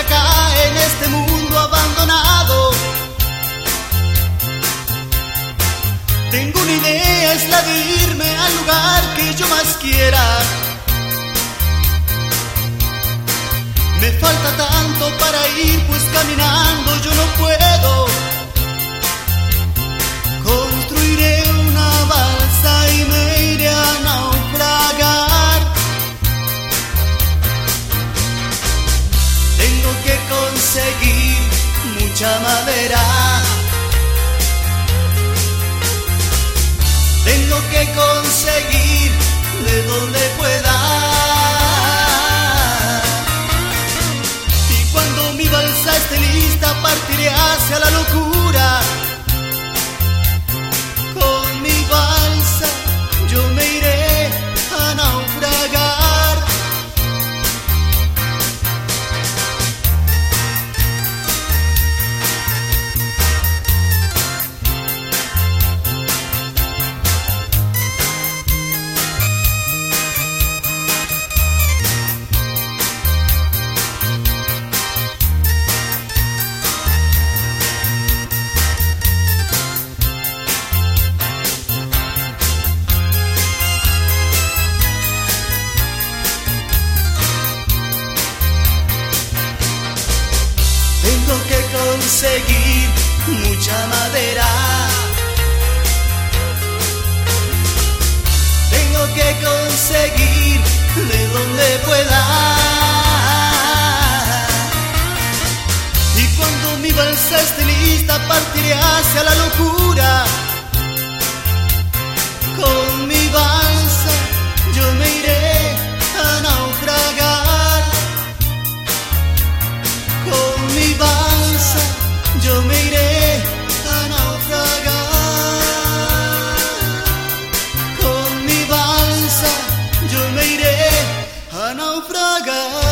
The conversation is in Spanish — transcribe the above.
acá en este mundo abandonado. Tengo una idea, es la de irme al lugar que yo más quiera. Me falta tanto para ir, pues caminando yo no puedo. Mucha madera. Tengo que conseguir de donde pueda. Tengo que conseguir mucha madera. Tengo que conseguir de donde pueda. Y cuando mi balsa esté lista, partiré hacia la locura. Con mi naufragar.